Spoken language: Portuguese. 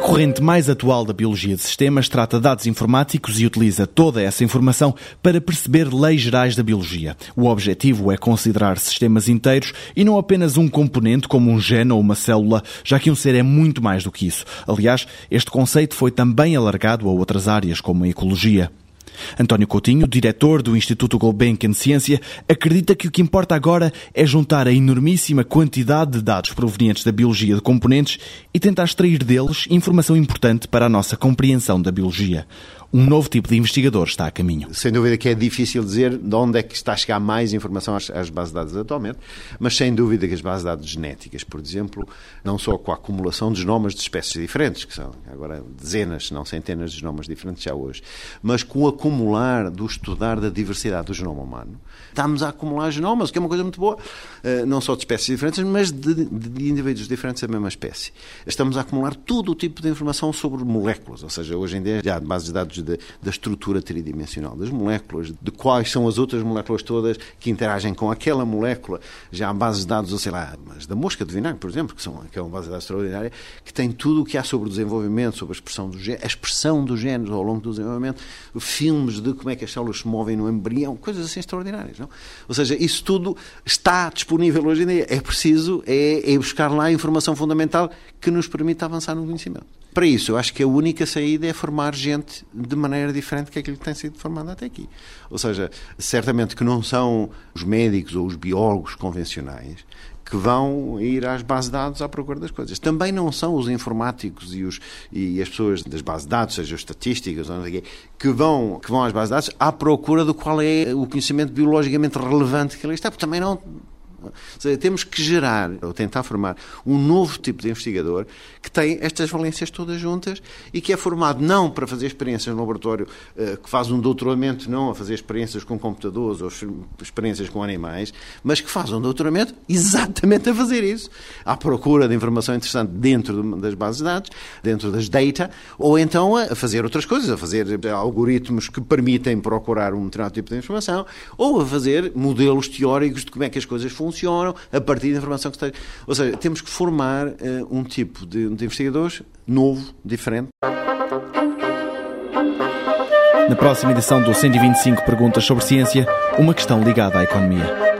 corrente mais atual da biologia de sistemas trata dados informáticos e utiliza toda essa informação para perceber leis gerais da biologia. O objetivo é considerar sistemas inteiros e não apenas um componente como um gene ou uma célula, já que um ser é muito mais do que isso. Aliás, este conceito foi também alargado a outras áreas, como a ecologia. António Coutinho, diretor do Instituto Gulbenkian Ciência, acredita que o que importa agora é juntar a enormíssima quantidade de dados provenientes da biologia de componentes e tentar extrair deles informação importante para a nossa compreensão da biologia um novo tipo de investigador está a caminho. Sem dúvida que é difícil dizer de onde é que está a chegar mais informação às, às bases de dados atualmente, mas sem dúvida que as bases de dados genéticas, por exemplo, não só com a acumulação de genomas de espécies diferentes, que são agora dezenas, se não centenas de genomas diferentes já hoje, mas com o acumular do estudar da diversidade do genoma humano, estamos a acumular genomas, que é uma coisa muito boa, eh, não só de espécies diferentes, mas de, de indivíduos diferentes da mesma espécie. Estamos a acumular todo o tipo de informação sobre moléculas, ou seja, hoje em dia já há bases de dados de, da estrutura tridimensional das moléculas, de quais são as outras moléculas todas que interagem com aquela molécula. Já há bases de dados, sei lá, mas da mosca de vinagre, por exemplo, que, são, que é uma base de dados extraordinária, que tem tudo o que há sobre o desenvolvimento, sobre a expressão do a expressão dos genes ao longo do desenvolvimento, filmes de como é que as células se movem no embrião, coisas assim extraordinárias. Não? Ou seja, isso tudo está disponível hoje em dia. É preciso é, é buscar lá a informação fundamental que nos permita avançar no conhecimento. Para isso, eu acho que a única saída é formar gente de maneira diferente que aquilo que tem sido formado até aqui. Ou seja, certamente que não são os médicos ou os biólogos convencionais que vão ir às bases de dados à procura das coisas. Também não são os informáticos e, os, e as pessoas das bases de dados, seja estatísticas ou não sei quê, que vão, que vão às bases de dados à procura do qual é o conhecimento biologicamente relevante que ali está, porque também não Seja, temos que gerar, ou tentar formar, um novo tipo de investigador que tem estas valências todas juntas e que é formado não para fazer experiências no laboratório, eh, que faz um doutoramento não a fazer experiências com computadores ou experiências com animais, mas que faz um doutoramento exatamente a fazer isso. À procura de informação interessante dentro das bases de dados, dentro das data, ou então a fazer outras coisas, a fazer algoritmos que permitem procurar um determinado tipo de informação, ou a fazer modelos teóricos de como é que as coisas funcionam funcionam a partir da informação que está. Ou seja, temos que formar uh, um tipo de, de investigadores novo, diferente. Na próxima edição do 125 Perguntas sobre Ciência, uma questão ligada à economia.